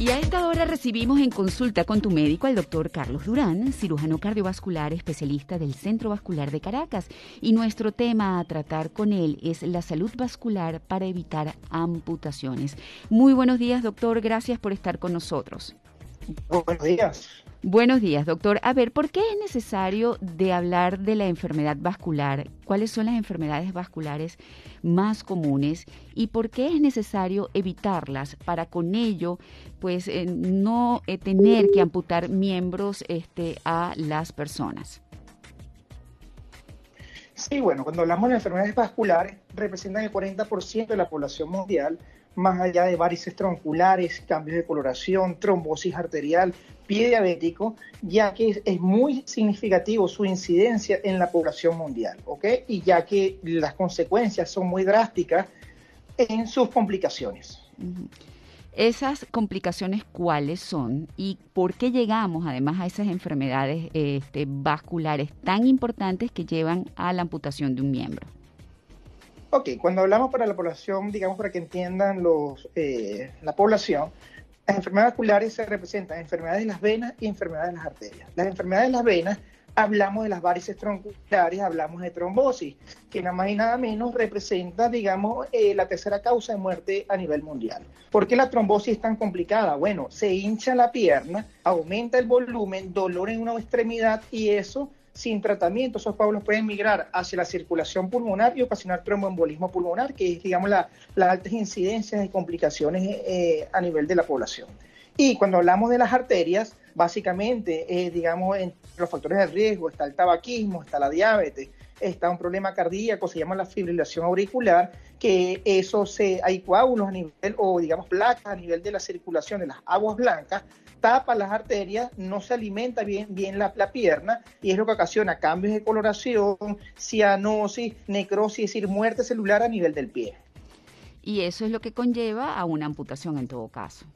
Y a esta hora recibimos en consulta con tu médico al doctor Carlos Durán, cirujano cardiovascular especialista del Centro Vascular de Caracas. Y nuestro tema a tratar con él es la salud vascular para evitar amputaciones. Muy buenos días, doctor. Gracias por estar con nosotros. Buenos días. Buenos días, doctor. A ver, ¿por qué es necesario de hablar de la enfermedad vascular? ¿Cuáles son las enfermedades vasculares más comunes y por qué es necesario evitarlas para con ello, pues, eh, no eh, tener que amputar miembros este, a las personas? Sí, bueno, cuando hablamos de enfermedades vasculares, representan el 40% de la población mundial, más allá de varices tronculares, cambios de coloración, trombosis arterial, pie diabético, ya que es, muy significativo su incidencia en la población mundial, ¿ok? Y ya que las consecuencias son muy drásticas en sus complicaciones. ¿Esas complicaciones cuáles son y por qué llegamos además a esas enfermedades este, vasculares tan importantes que llevan a la amputación de un miembro? Ok, cuando hablamos para la población, digamos para que entiendan los, eh, la población, las enfermedades vasculares se representan enfermedades de las venas y enfermedades de las arterias. Las enfermedades de las venas hablamos de las varices tronculares, hablamos de trombosis, que nada más y nada menos representa, digamos, eh, la tercera causa de muerte a nivel mundial. ¿Por qué la trombosis es tan complicada? Bueno, se hincha la pierna, aumenta el volumen, dolor en una extremidad y eso sin tratamiento, esos coágulos pueden migrar hacia la circulación pulmonar y ocasionar tromboembolismo pulmonar, que es, digamos, las altas incidencias y complicaciones eh, a nivel de la población. Y cuando hablamos de las arterias, básicamente, eh, digamos, en los factores de riesgo está el tabaquismo, está la diabetes, está un problema cardíaco, se llama la fibrilación auricular, que eso se, hay coágulos a nivel, o digamos placas a nivel de la circulación de las aguas blancas, tapa las arterias, no se alimenta bien, bien la, pierna y es lo que ocasiona cambios de coloración, cianosis, necrosis, es decir, muerte celular a nivel del pie. Y eso es lo que conlleva a una amputación en todo caso.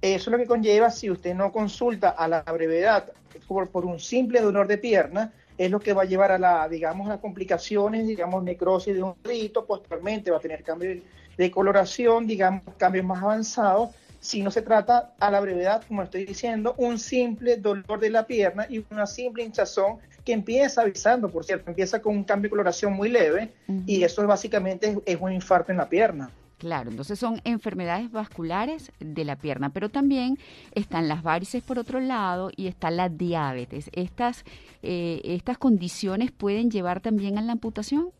Eso es lo que conlleva si usted no consulta a la brevedad por, por un simple dolor de pierna, es lo que va a llevar a la, digamos, a complicaciones, digamos, necrosis de un rito, posteriormente va a tener cambios de coloración, digamos, cambios más avanzados si no se trata a la brevedad, como estoy diciendo, un simple dolor de la pierna y una simple hinchazón que empieza avisando, por cierto, empieza con un cambio de coloración muy leve y eso básicamente es, un infarto en la pierna. Claro, entonces son enfermedades vasculares de la pierna, pero también están las varices por otro lado y está la diabetes. ¿Estas, eh, estas condiciones pueden llevar también a la amputación?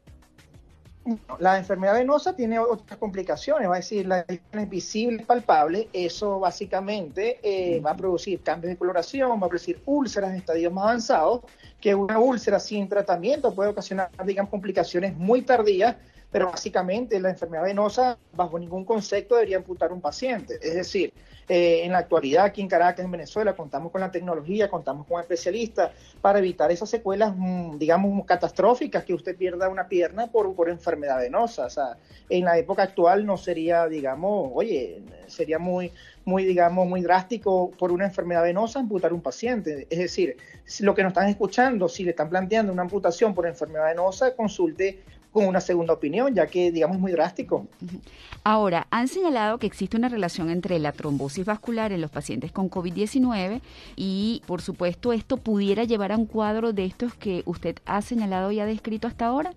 La enfermedad venosa tiene otras complicaciones, va a decir, la es visible, palpable, eso básicamente eh, va a producir cambios de coloración, va a producir úlceras en estadios más avanzados, que una úlcera sin tratamiento puede ocasionar, digamos, complicaciones muy tardías pero básicamente la enfermedad venosa bajo ningún concepto debería amputar un paciente. Es decir, eh, en la actualidad aquí en Caracas, en Venezuela, contamos con la tecnología, contamos con especialistas para evitar esas secuelas, mm, digamos, catastróficas, que usted pierda una pierna por, por enfermedad venosa. O sea, en la época actual no sería, digamos, oye, sería muy, muy, digamos, muy drástico por una enfermedad venosa amputar un paciente. Es decir, lo que nos están escuchando, si le están planteando una amputación por enfermedad venosa, consulte con una segunda opinión, ya que, digamos, muy drástico. Ahora, han señalado que existe una relación entre la trombosis vascular en los pacientes con COVID-19 y, por supuesto, esto pudiera llevar a un cuadro de estos que usted ha señalado y ha descrito hasta ahora.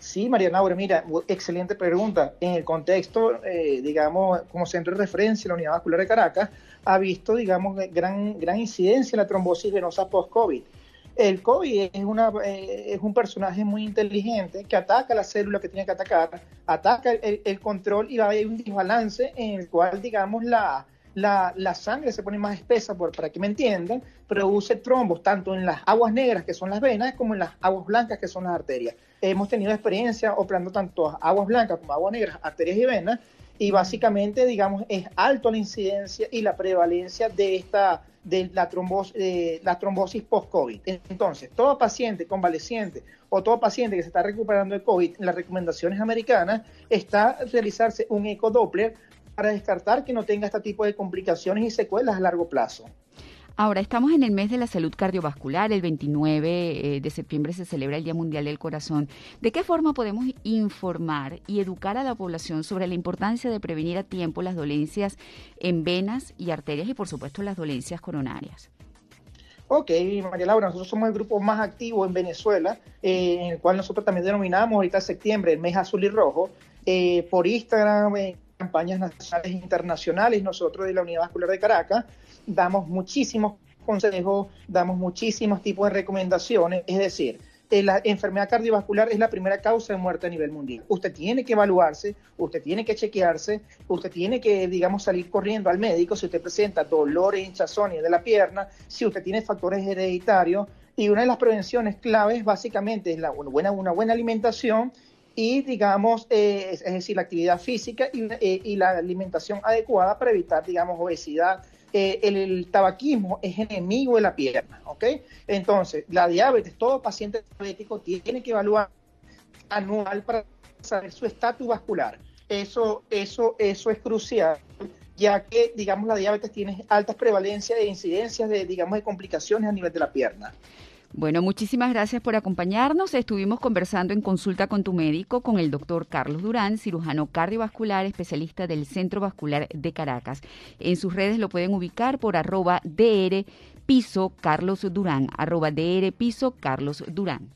Sí, María Laura, mira, excelente pregunta. En el contexto, eh, digamos, como centro de referencia, la Unidad Vascular de Caracas ha visto, digamos, gran, gran incidencia en la trombosis venosa post-COVID. El COVID es, una, eh, es un personaje muy inteligente que ataca la célula que tiene que atacar, ataca el, control y haber un desbalance en el cual, digamos, la, la, sangre se pone más espesa, por, para que me entiendan, produce trombos tanto en las aguas negras, que son las venas, como en las aguas blancas, que son las arterias. Hemos tenido experiencia operando tanto aguas blancas como aguas negras, arterias y venas, y básicamente, digamos, es alto la incidencia y la prevalencia de esta de la trombosis, la trombosis post-COVID. Entonces, todo paciente convaleciente o todo paciente que se está recuperando de COVID, las recomendaciones americanas está realizarse un ecodoppler para descartar que no tenga este tipo de complicaciones y secuelas a largo plazo. Ahora, estamos en el mes de la salud cardiovascular, el 29 eh, de septiembre se celebra el Día Mundial del Corazón. ¿De qué forma podemos informar y educar a la población sobre la importancia de prevenir a tiempo las dolencias en venas y arterias y, por supuesto, las dolencias coronarias? Ok, María Laura, nosotros somos el grupo más activo en Venezuela, eh, en el cual nosotros también denominamos ahorita septiembre el mes azul y rojo, eh, por Instagram, campañas nacionales e internacionales, nosotros de la Unidad Vascular de Caracas, damos muchísimos consejos, damos muchísimos tipos de recomendaciones, es decir, eh, la enfermedad cardiovascular es la primera causa de muerte a nivel mundial. Usted tiene que evaluarse, usted tiene que chequearse, usted tiene que, digamos, salir corriendo al médico si usted presenta dolores, hinchazones de la pierna, si usted tiene factores hereditarios. Y una de las prevenciones claves básicamente es la, una, buena, una buena alimentación y, digamos, eh, es, decir, la actividad física y, eh, y la alimentación adecuada para evitar, digamos, obesidad, eh, el, tabaquismo es enemigo de la pierna, ¿ok? Entonces, la diabetes, todo paciente diabético tiene que evaluar anual para saber su estatus vascular. Eso, eso, eso es crucial, ya que, digamos, la diabetes tiene altas prevalencias de incidencias de, digamos, de complicaciones a nivel de la pierna. Bueno, muchísimas gracias por acompañarnos. Estuvimos conversando en consulta con tu médico con el doctor Carlos Durán, cirujano cardiovascular, especialista del Centro Vascular de Caracas. En sus redes lo pueden ubicar por arroba DR piso Carlos Durán, arroba DR piso Carlos Durán.